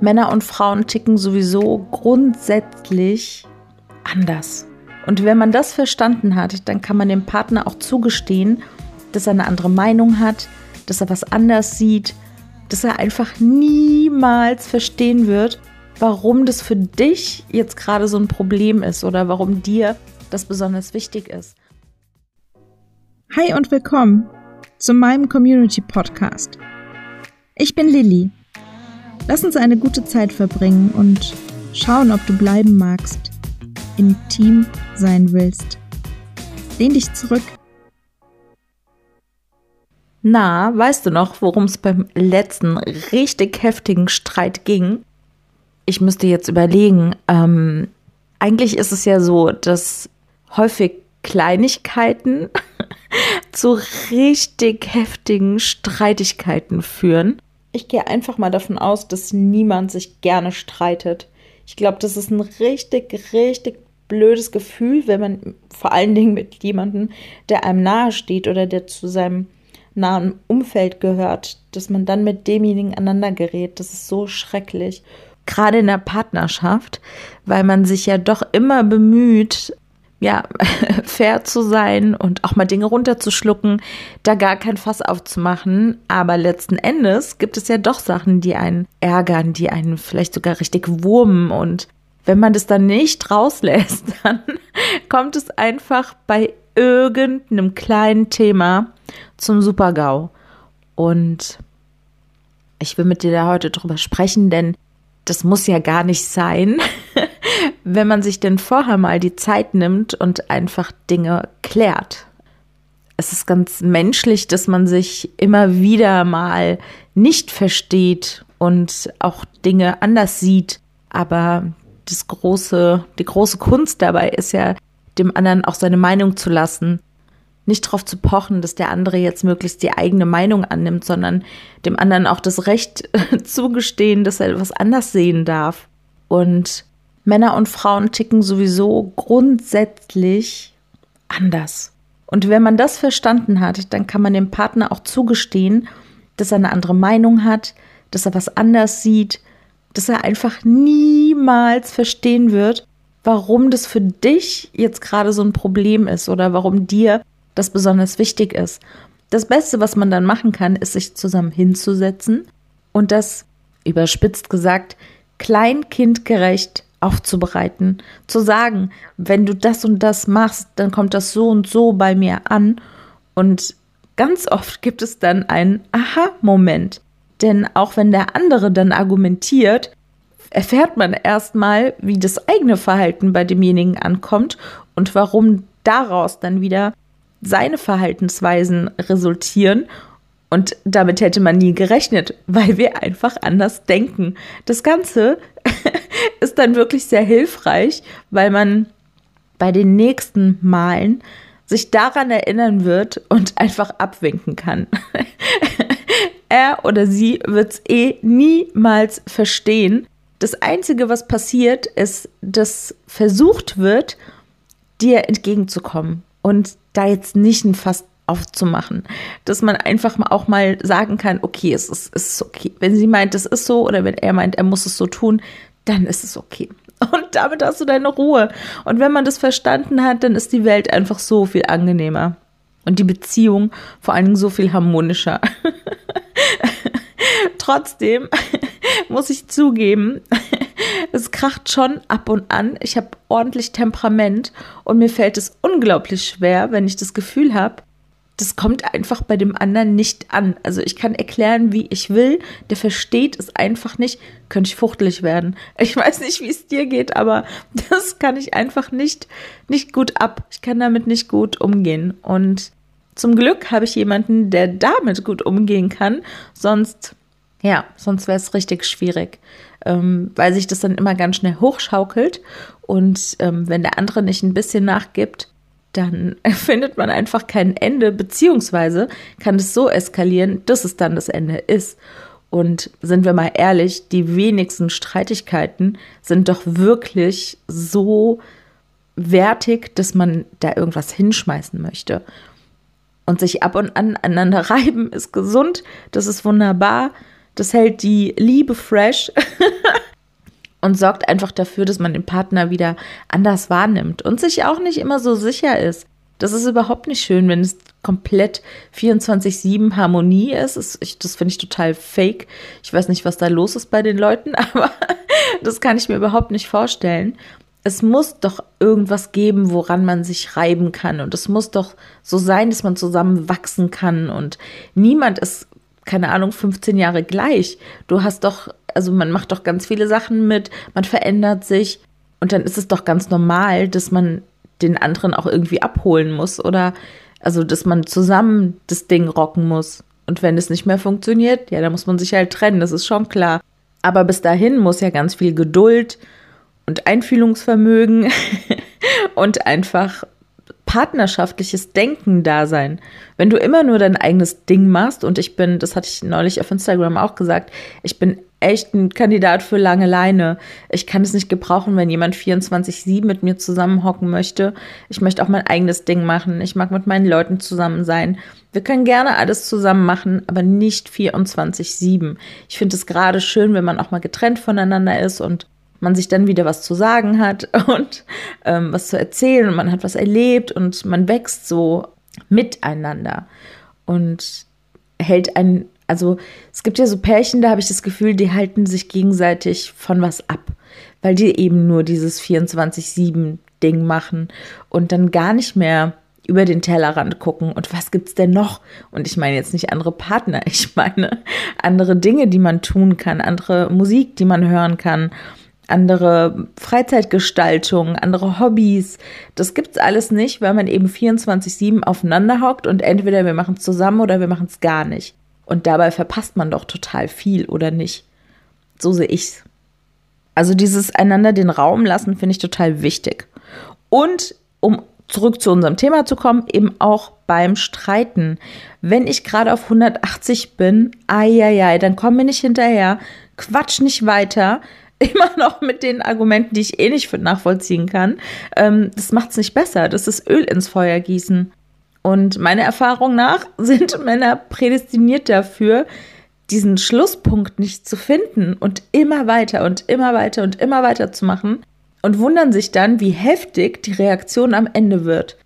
Männer und Frauen ticken sowieso grundsätzlich anders. Und wenn man das verstanden hat, dann kann man dem Partner auch zugestehen, dass er eine andere Meinung hat, dass er was anders sieht, dass er einfach niemals verstehen wird, warum das für dich jetzt gerade so ein Problem ist oder warum dir das besonders wichtig ist. Hi und willkommen zu meinem Community Podcast. Ich bin Lilly Lass uns eine gute Zeit verbringen und schauen, ob du bleiben magst, intim sein willst. Lehn dich zurück. Na, weißt du noch, worum es beim letzten richtig heftigen Streit ging? Ich müsste jetzt überlegen. Ähm, eigentlich ist es ja so, dass häufig Kleinigkeiten zu richtig heftigen Streitigkeiten führen. Ich gehe einfach mal davon aus, dass niemand sich gerne streitet. Ich glaube, das ist ein richtig, richtig blödes Gefühl, wenn man vor allen Dingen mit jemandem, der einem nahe steht oder der zu seinem nahen Umfeld gehört, dass man dann mit demjenigen aneinander gerät. Das ist so schrecklich. Gerade in der Partnerschaft, weil man sich ja doch immer bemüht, ja, fair zu sein und auch mal Dinge runterzuschlucken, da gar kein Fass aufzumachen. Aber letzten Endes gibt es ja doch Sachen, die einen ärgern, die einen vielleicht sogar richtig wurmen. Und wenn man das dann nicht rauslässt, dann kommt es einfach bei irgendeinem kleinen Thema zum Supergau. Und ich will mit dir da heute drüber sprechen, denn das muss ja gar nicht sein. wenn man sich denn vorher mal die Zeit nimmt und einfach Dinge klärt. Es ist ganz menschlich, dass man sich immer wieder mal nicht versteht und auch Dinge anders sieht. Aber das große, die große Kunst dabei ist ja, dem anderen auch seine Meinung zu lassen. Nicht darauf zu pochen, dass der andere jetzt möglichst die eigene Meinung annimmt, sondern dem anderen auch das Recht zugestehen, dass er etwas anders sehen darf. Und Männer und Frauen ticken sowieso grundsätzlich anders. Und wenn man das verstanden hat, dann kann man dem Partner auch zugestehen, dass er eine andere Meinung hat, dass er was anders sieht, dass er einfach niemals verstehen wird, warum das für dich jetzt gerade so ein Problem ist oder warum dir das besonders wichtig ist. Das Beste, was man dann machen kann, ist sich zusammen hinzusetzen und das, überspitzt gesagt, kleinkindgerecht aufzubereiten, zu sagen, wenn du das und das machst, dann kommt das so und so bei mir an. Und ganz oft gibt es dann einen Aha-Moment. Denn auch wenn der andere dann argumentiert, erfährt man erstmal, wie das eigene Verhalten bei demjenigen ankommt und warum daraus dann wieder seine Verhaltensweisen resultieren und damit hätte man nie gerechnet, weil wir einfach anders denken. Das Ganze ist dann wirklich sehr hilfreich, weil man bei den nächsten Malen sich daran erinnern wird und einfach abwinken kann. er oder sie wird es eh niemals verstehen. Das Einzige, was passiert, ist, dass versucht wird, dir entgegenzukommen und da jetzt nicht ein fast aufzumachen. Dass man einfach auch mal sagen kann, okay, es ist, es ist okay. Wenn sie meint, es ist so, oder wenn er meint, er muss es so tun, dann ist es okay. Und damit hast du deine Ruhe. Und wenn man das verstanden hat, dann ist die Welt einfach so viel angenehmer. Und die Beziehung vor allen Dingen so viel harmonischer. Trotzdem muss ich zugeben, es kracht schon ab und an. Ich habe ordentlich Temperament und mir fällt es unglaublich schwer, wenn ich das Gefühl habe, das kommt einfach bei dem anderen nicht an. Also ich kann erklären, wie ich will, der versteht es einfach nicht, könnte ich fuchtelig werden. Ich weiß nicht, wie es dir geht, aber das kann ich einfach nicht, nicht gut ab. Ich kann damit nicht gut umgehen. Und zum Glück habe ich jemanden, der damit gut umgehen kann. Sonst, ja, sonst wäre es richtig schwierig, ähm, weil sich das dann immer ganz schnell hochschaukelt. Und ähm, wenn der andere nicht ein bisschen nachgibt, dann findet man einfach kein Ende, beziehungsweise kann es so eskalieren, dass es dann das Ende ist. Und sind wir mal ehrlich, die wenigsten Streitigkeiten sind doch wirklich so wertig, dass man da irgendwas hinschmeißen möchte. Und sich ab und an aneinander reiben ist gesund, das ist wunderbar, das hält die Liebe fresh. und sorgt einfach dafür, dass man den Partner wieder anders wahrnimmt und sich auch nicht immer so sicher ist. Das ist überhaupt nicht schön, wenn es komplett 24-7 Harmonie ist. Das, finde ich total fake. Ich weiß nicht, was da los ist bei den Leuten, aber das kann ich mir überhaupt nicht vorstellen. Es muss doch irgendwas geben, woran man sich reiben kann. Und es muss doch so sein, dass man zusammen wachsen kann. Und niemand ist, keine Ahnung, 15 Jahre gleich. Du hast doch also man macht doch ganz viele Sachen mit, man verändert sich und dann ist es doch ganz normal, dass man den anderen auch irgendwie abholen muss oder also dass man zusammen das Ding rocken muss. Und wenn es nicht mehr funktioniert, ja, dann muss man sich halt trennen, das ist schon klar. Aber bis dahin muss ja ganz viel Geduld und Einfühlungsvermögen und einfach partnerschaftliches Denken da sein. Wenn du immer nur dein eigenes Ding machst, und ich bin, das hatte ich neulich auf Instagram auch gesagt, ich bin echt ein Kandidat für lange Leine. Ich kann es nicht gebrauchen, wenn jemand 24-7 mit mir zusammenhocken möchte. Ich möchte auch mein eigenes Ding machen. Ich mag mit meinen Leuten zusammen sein. Wir können gerne alles zusammen machen, aber nicht 24-7. Ich finde es gerade schön, wenn man auch mal getrennt voneinander ist und man sich dann wieder was zu sagen hat und ähm, was zu erzählen und man hat was erlebt und man wächst so miteinander und hält ein also es gibt ja so Pärchen, da habe ich das Gefühl, die halten sich gegenseitig von was ab, weil die eben nur dieses 24-7-Ding machen und dann gar nicht mehr über den Tellerrand gucken und was gibt's denn noch? Und ich meine jetzt nicht andere Partner, ich meine andere Dinge, die man tun kann, andere Musik, die man hören kann, andere Freizeitgestaltung, andere Hobbys. Das gibt's alles nicht, weil man eben 24/7 aufeinander hockt und entweder wir machen es zusammen oder wir machen es gar nicht. Und dabei verpasst man doch total viel, oder nicht? So sehe ich's. Also dieses einander den Raum lassen finde ich total wichtig. Und um zurück zu unserem Thema zu kommen, eben auch beim Streiten. Wenn ich gerade auf 180 bin, ai, dann komm mir nicht hinterher, quatsch nicht weiter, immer noch mit den Argumenten, die ich eh nicht nachvollziehen kann. Ähm, das macht's nicht besser. Das ist Öl ins Feuer gießen. Und meiner Erfahrung nach sind Männer prädestiniert dafür, diesen Schlusspunkt nicht zu finden und immer weiter und immer weiter und immer weiter zu machen und wundern sich dann, wie heftig die Reaktion am Ende wird.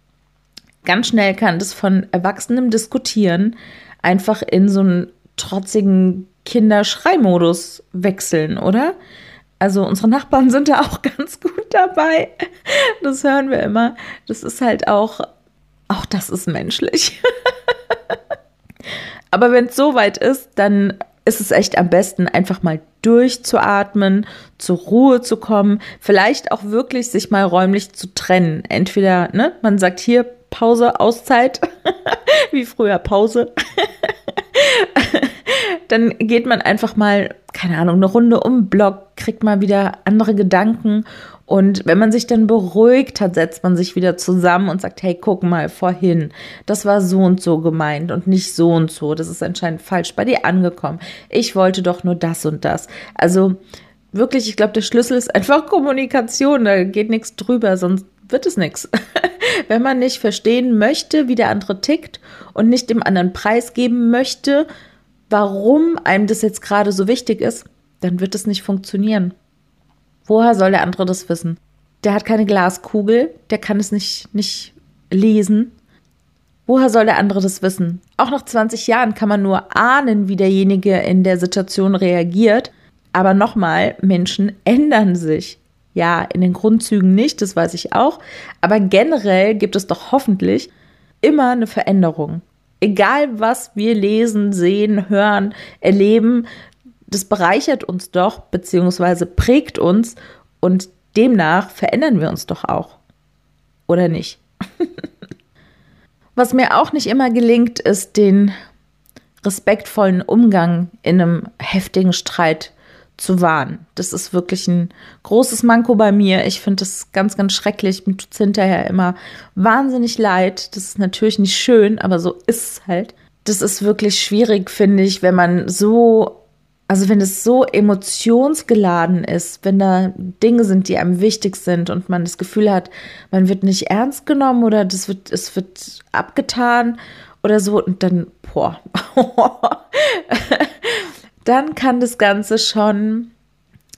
Ganz schnell kann das von erwachsenem Diskutieren einfach in so einen trotzigen Kinderschreimodus wechseln, oder? Also unsere Nachbarn sind da auch ganz gut dabei. Das hören wir immer. Das ist halt auch auch das ist menschlich. Aber wenn es so weit ist, dann ist es echt am besten, einfach mal durchzuatmen, zur Ruhe zu kommen, vielleicht auch wirklich sich mal räumlich zu trennen. Entweder, ne, man sagt hier Pause, Auszeit, wie früher Pause. Dann geht man einfach mal, keine Ahnung, eine Runde um Block, kriegt mal wieder andere Gedanken und wenn man sich dann beruhigt hat, setzt man sich wieder zusammen und sagt, hey, guck mal vorhin, das war so und so gemeint und nicht so und so. Das ist anscheinend falsch bei dir angekommen. Ich wollte doch nur das und das. Also wirklich, ich glaube, der Schlüssel ist einfach Kommunikation. Da geht nichts drüber, sonst wird es nichts. Wenn man nicht verstehen möchte, wie der andere tickt und nicht dem anderen preisgeben möchte, warum einem das jetzt gerade so wichtig ist, dann wird es nicht funktionieren. Woher soll der andere das wissen? Der hat keine Glaskugel, der kann es nicht, nicht lesen. Woher soll der andere das wissen? Auch nach 20 Jahren kann man nur ahnen, wie derjenige in der Situation reagiert. Aber nochmal, Menschen ändern sich. Ja, in den Grundzügen nicht, das weiß ich auch. Aber generell gibt es doch hoffentlich immer eine Veränderung. Egal, was wir lesen, sehen, hören, erleben, das bereichert uns doch, beziehungsweise prägt uns und demnach verändern wir uns doch auch. Oder nicht? Was mir auch nicht immer gelingt, ist den respektvollen Umgang in einem heftigen Streit zu wahren. Das ist wirklich ein großes Manko bei mir. Ich finde das ganz, ganz schrecklich. Mir tut es hinterher immer wahnsinnig leid. Das ist natürlich nicht schön, aber so ist es halt. Das ist wirklich schwierig, finde ich, wenn man so also wenn es so emotionsgeladen ist, wenn da Dinge sind, die einem wichtig sind und man das Gefühl hat, man wird nicht ernst genommen oder das wird, es wird abgetan oder so und dann, boah, dann kann das Ganze schon,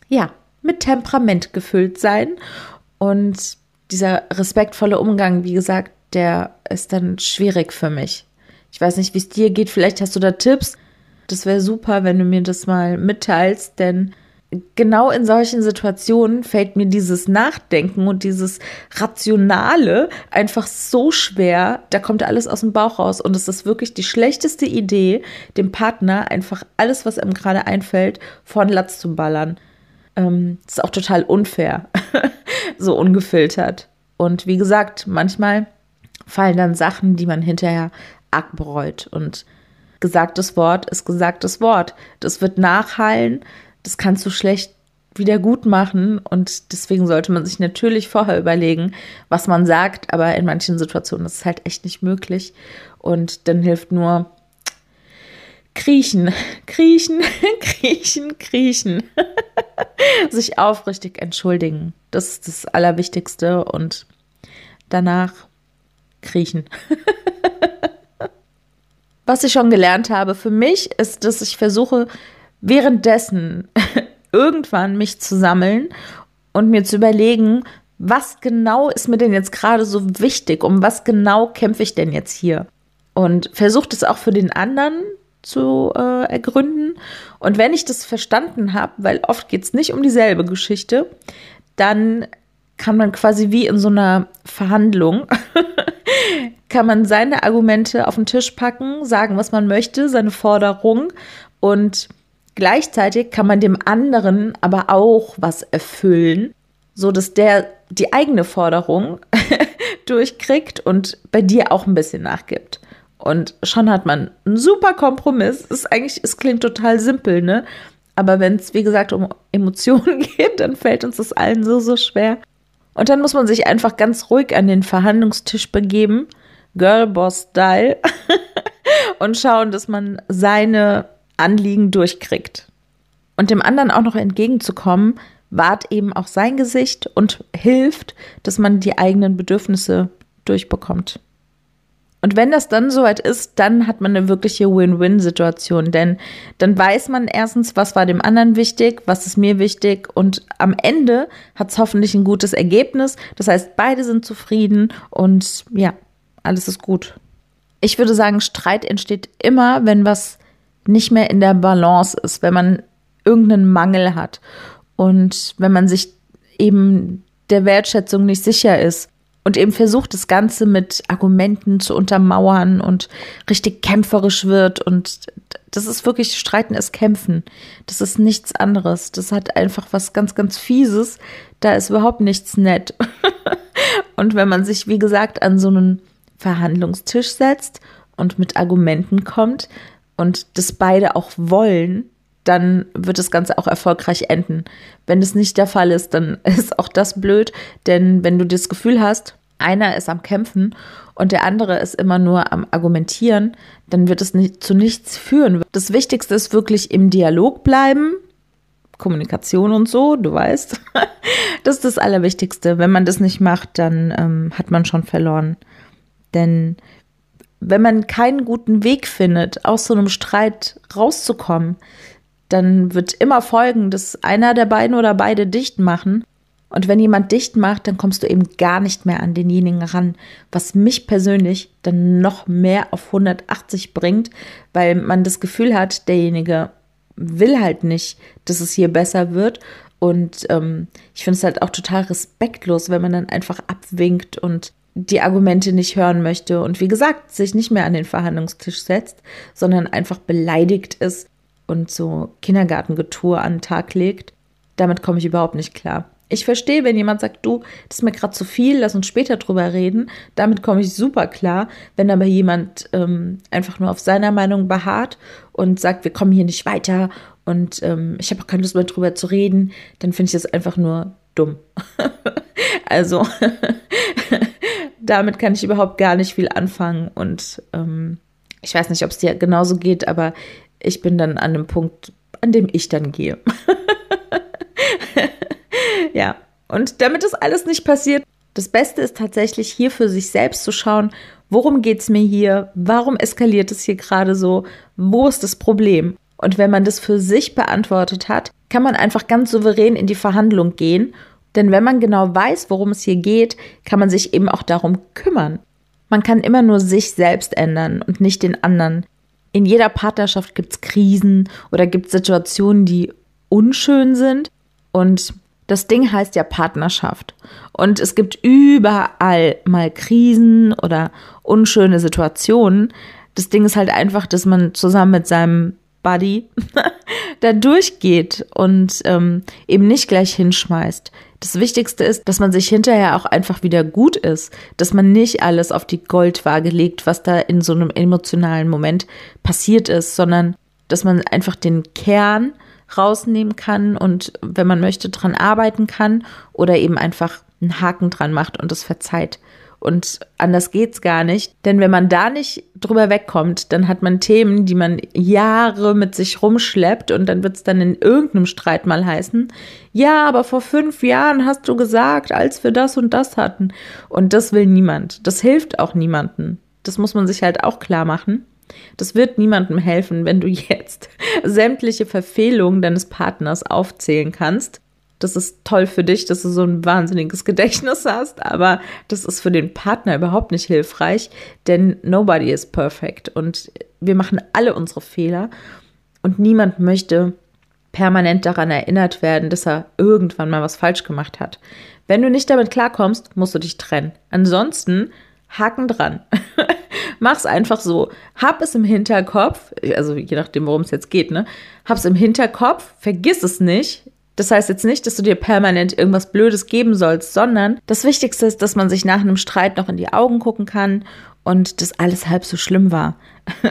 ja, mit Temperament gefüllt sein. Und dieser respektvolle Umgang, wie gesagt, der ist dann schwierig für mich. Ich weiß nicht, wie es dir geht. Vielleicht hast du da Tipps. Das wäre super, wenn du mir das mal mitteilst, denn genau in solchen Situationen fällt mir dieses Nachdenken und dieses Rationale einfach so schwer. Da kommt alles aus dem Bauch raus und es ist wirklich die schlechteste Idee, dem Partner einfach alles, was ihm gerade einfällt, vor den Latz zu ballern. Ähm, das ist auch total unfair, so ungefiltert. Und wie gesagt, manchmal fallen dann Sachen, die man hinterher arg bereut. Und gesagtes Wort ist gesagtes Wort. Das wird nachhallen das kannst du schlecht wieder gut machen und deswegen sollte man sich natürlich vorher überlegen, was man sagt, aber in manchen Situationen ist es halt echt nicht möglich und dann hilft nur kriechen, kriechen, kriechen, kriechen, sich aufrichtig entschuldigen. Das ist das Allerwichtigste und danach kriechen. Was ich schon gelernt habe für mich ist, dass ich versuche, währenddessen irgendwann mich zu sammeln und mir zu überlegen, was genau ist mir denn jetzt gerade so wichtig? Um was genau kämpfe ich denn jetzt hier? Und versucht es auch für den anderen zu äh, ergründen. Und wenn ich das verstanden habe, weil oft geht es nicht um dieselbe Geschichte, dann kann man quasi wie in so einer Verhandlung, kann man seine Argumente auf den Tisch packen, sagen, was man möchte, seine Forderung und Gleichzeitig kann man dem anderen aber auch was erfüllen, so dass der die eigene Forderung durchkriegt und bei dir auch ein bisschen nachgibt. Und schon hat man einen super Kompromiss. Ist eigentlich, es klingt total simpel, ne? Aber wenn es, wie gesagt, um Emotionen geht, dann fällt uns das allen so, so schwer. Und dann muss man sich einfach ganz ruhig an den Verhandlungstisch begeben, Girlboss-Style, und schauen, dass man seine Anliegen durchkriegt. Und dem anderen auch noch entgegenzukommen, wahrt eben auch sein Gesicht und hilft, dass man die eigenen Bedürfnisse durchbekommt. Und wenn das dann soweit ist, dann hat man eine wirkliche Win-Win-Situation, denn dann weiß man erstens, was war dem anderen wichtig, was ist mir wichtig und am Ende hat es hoffentlich ein gutes Ergebnis. Das heißt, beide sind zufrieden und ja, alles ist gut. Ich würde sagen, Streit entsteht immer, wenn was nicht mehr in der Balance ist, wenn man irgendeinen Mangel hat und wenn man sich eben der Wertschätzung nicht sicher ist und eben versucht, das Ganze mit Argumenten zu untermauern und richtig kämpferisch wird. Und das ist wirklich Streiten ist Kämpfen. Das ist nichts anderes. Das hat einfach was ganz, ganz Fieses. Da ist überhaupt nichts nett. und wenn man sich, wie gesagt, an so einen Verhandlungstisch setzt und mit Argumenten kommt, und das beide auch wollen, dann wird das Ganze auch erfolgreich enden. Wenn das nicht der Fall ist, dann ist auch das blöd, denn wenn du das Gefühl hast, einer ist am Kämpfen und der andere ist immer nur am Argumentieren, dann wird es nicht, zu nichts führen. Das Wichtigste ist wirklich im Dialog bleiben, Kommunikation und so, du weißt. Das ist das Allerwichtigste. Wenn man das nicht macht, dann ähm, hat man schon verloren. Denn wenn man keinen guten Weg findet, aus so einem Streit rauszukommen, dann wird immer folgen, dass einer der beiden oder beide dicht machen. Und wenn jemand dicht macht, dann kommst du eben gar nicht mehr an denjenigen ran, was mich persönlich dann noch mehr auf 180 bringt, weil man das Gefühl hat, derjenige will halt nicht, dass es hier besser wird. Und ähm, ich finde es halt auch total respektlos, wenn man dann einfach abwinkt und die Argumente nicht hören möchte und wie gesagt, sich nicht mehr an den Verhandlungstisch setzt, sondern einfach beleidigt ist und so Kindergartengetue an den Tag legt, damit komme ich überhaupt nicht klar. Ich verstehe, wenn jemand sagt, du, das ist mir gerade zu viel, lass uns später drüber reden. Damit komme ich super klar. Wenn aber jemand ähm, einfach nur auf seiner Meinung beharrt und sagt, wir kommen hier nicht weiter und ähm, ich habe auch keine Lust mehr drüber zu reden, dann finde ich das einfach nur dumm. also damit kann ich überhaupt gar nicht viel anfangen. Und ähm, ich weiß nicht, ob es dir genauso geht, aber ich bin dann an dem Punkt, an dem ich dann gehe. ja, und damit das alles nicht passiert, das Beste ist tatsächlich hier für sich selbst zu schauen, worum geht es mir hier, warum eskaliert es hier gerade so, wo ist das Problem Und wenn man das für sich beantwortet hat, kann man einfach ganz souverän in die Verhandlung gehen. Denn wenn man genau weiß, worum es hier geht, kann man sich eben auch darum kümmern. Man kann immer nur sich selbst ändern und nicht den anderen. In jeder Partnerschaft gibt es Krisen oder gibt es Situationen, die unschön sind. Und das Ding heißt ja Partnerschaft. Und es gibt überall mal Krisen oder unschöne Situationen. Das Ding ist halt einfach, dass man zusammen mit seinem Buddy da durchgeht und ähm, eben nicht gleich hinschmeißt. Das Wichtigste ist, dass man sich hinterher auch einfach wieder gut ist, dass man nicht alles auf die Goldwaage legt, was da in so einem emotionalen Moment passiert ist, sondern dass man einfach den Kern rausnehmen kann und wenn man möchte dran arbeiten kann oder eben einfach einen Haken dran macht und es verzeiht. Und anders geht's gar nicht. Denn wenn man da nicht drüber wegkommt, dann hat man Themen, die man Jahre mit sich rumschleppt und dann wird's dann in irgendeinem Streit mal heißen, ja, aber vor fünf Jahren hast du gesagt, als wir das und das hatten. Und das will niemand. Das hilft auch niemanden. Das muss man sich halt auch klar machen. Das wird niemandem helfen, wenn du jetzt sämtliche Verfehlungen deines Partners aufzählen kannst das ist toll für dich, dass du so ein wahnsinniges Gedächtnis hast, aber das ist für den Partner überhaupt nicht hilfreich, denn nobody is perfect und wir machen alle unsere Fehler und niemand möchte permanent daran erinnert werden, dass er irgendwann mal was falsch gemacht hat. Wenn du nicht damit klarkommst, musst du dich trennen. Ansonsten Haken dran. Mach's einfach so. Hab es im Hinterkopf, also je nachdem, worum es jetzt geht, ne? Hab's im Hinterkopf, vergiss es nicht, das heißt jetzt nicht, dass du dir permanent irgendwas Blödes geben sollst, sondern das Wichtigste ist, dass man sich nach einem Streit noch in die Augen gucken kann und dass alles halb so schlimm war.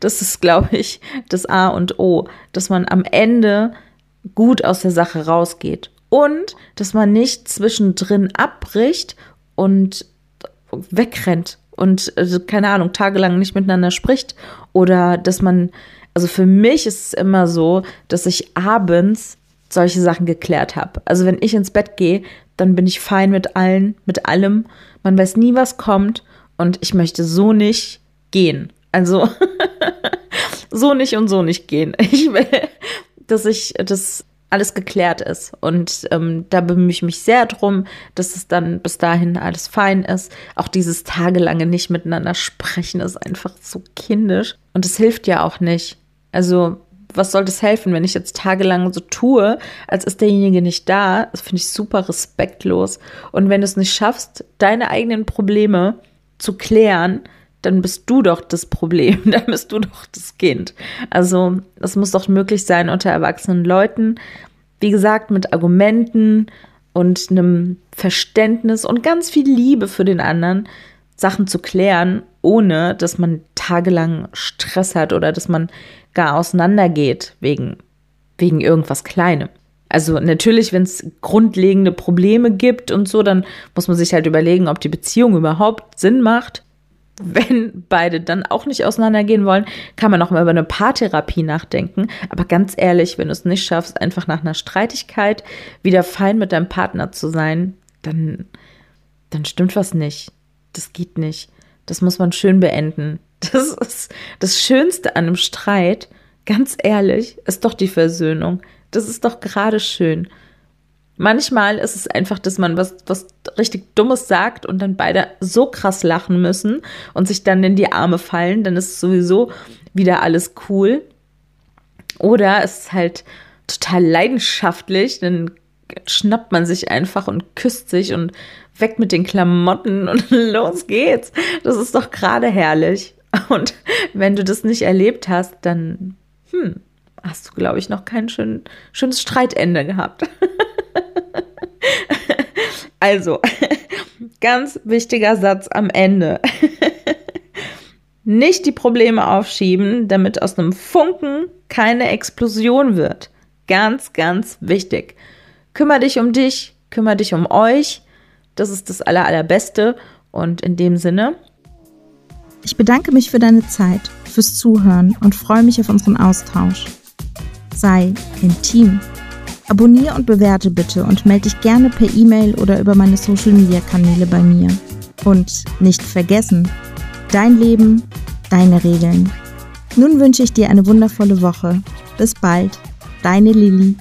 Das ist, glaube ich, das A und O, dass man am Ende gut aus der Sache rausgeht und dass man nicht zwischendrin abbricht und wegrennt und also, keine Ahnung, tagelang nicht miteinander spricht oder dass man also für mich ist es immer so, dass ich abends solche Sachen geklärt habe. Also wenn ich ins Bett gehe, dann bin ich fein mit allen, mit allem. Man weiß nie, was kommt und ich möchte so nicht gehen. Also so nicht und so nicht gehen. Ich will, dass ich das alles geklärt ist. Und ähm, da bemühe ich mich sehr drum, dass es dann bis dahin alles fein ist. Auch dieses tagelange nicht miteinander sprechen ist einfach so kindisch. Und es hilft ja auch nicht. Also was soll das helfen, wenn ich jetzt tagelang so tue, als ist derjenige nicht da? Das finde ich super respektlos. Und wenn du es nicht schaffst, deine eigenen Probleme zu klären, dann bist du doch das Problem, dann bist du doch das Kind. Also es muss doch möglich sein unter erwachsenen Leuten, wie gesagt, mit Argumenten und einem Verständnis und ganz viel Liebe für den anderen Sachen zu klären, ohne dass man tagelang Stress hat oder dass man gar auseinandergeht wegen, wegen irgendwas Kleinem. Also natürlich, wenn es grundlegende Probleme gibt und so, dann muss man sich halt überlegen, ob die Beziehung überhaupt Sinn macht. Wenn beide dann auch nicht auseinandergehen wollen, kann man auch mal über eine Paartherapie nachdenken. Aber ganz ehrlich, wenn du es nicht schaffst, einfach nach einer Streitigkeit wieder fein mit deinem Partner zu sein, dann, dann stimmt was nicht. Das geht nicht. Das muss man schön beenden. Das ist das Schönste an einem Streit, ganz ehrlich, ist doch die Versöhnung. Das ist doch gerade schön. Manchmal ist es einfach, dass man was, was richtig Dummes sagt und dann beide so krass lachen müssen und sich dann in die Arme fallen, dann ist sowieso wieder alles cool. Oder es ist halt total leidenschaftlich, dann schnappt man sich einfach und küsst sich und weg mit den Klamotten und los geht's. Das ist doch gerade herrlich. Und wenn du das nicht erlebt hast, dann hm, hast du, glaube ich, noch kein schön, schönes Streitende gehabt. also, ganz wichtiger Satz am Ende. nicht die Probleme aufschieben, damit aus einem Funken keine Explosion wird. Ganz, ganz wichtig. Kümmer dich um dich, kümmer dich um euch. Das ist das Aller, Allerbeste. Und in dem Sinne, ich bedanke mich für deine Zeit, fürs Zuhören und freue mich auf unseren Austausch. Sei intim. Abonniere und bewerte bitte und melde dich gerne per E-Mail oder über meine Social Media Kanäle bei mir. Und nicht vergessen, dein Leben, deine Regeln. Nun wünsche ich dir eine wundervolle Woche Bis bald, deine Lilly.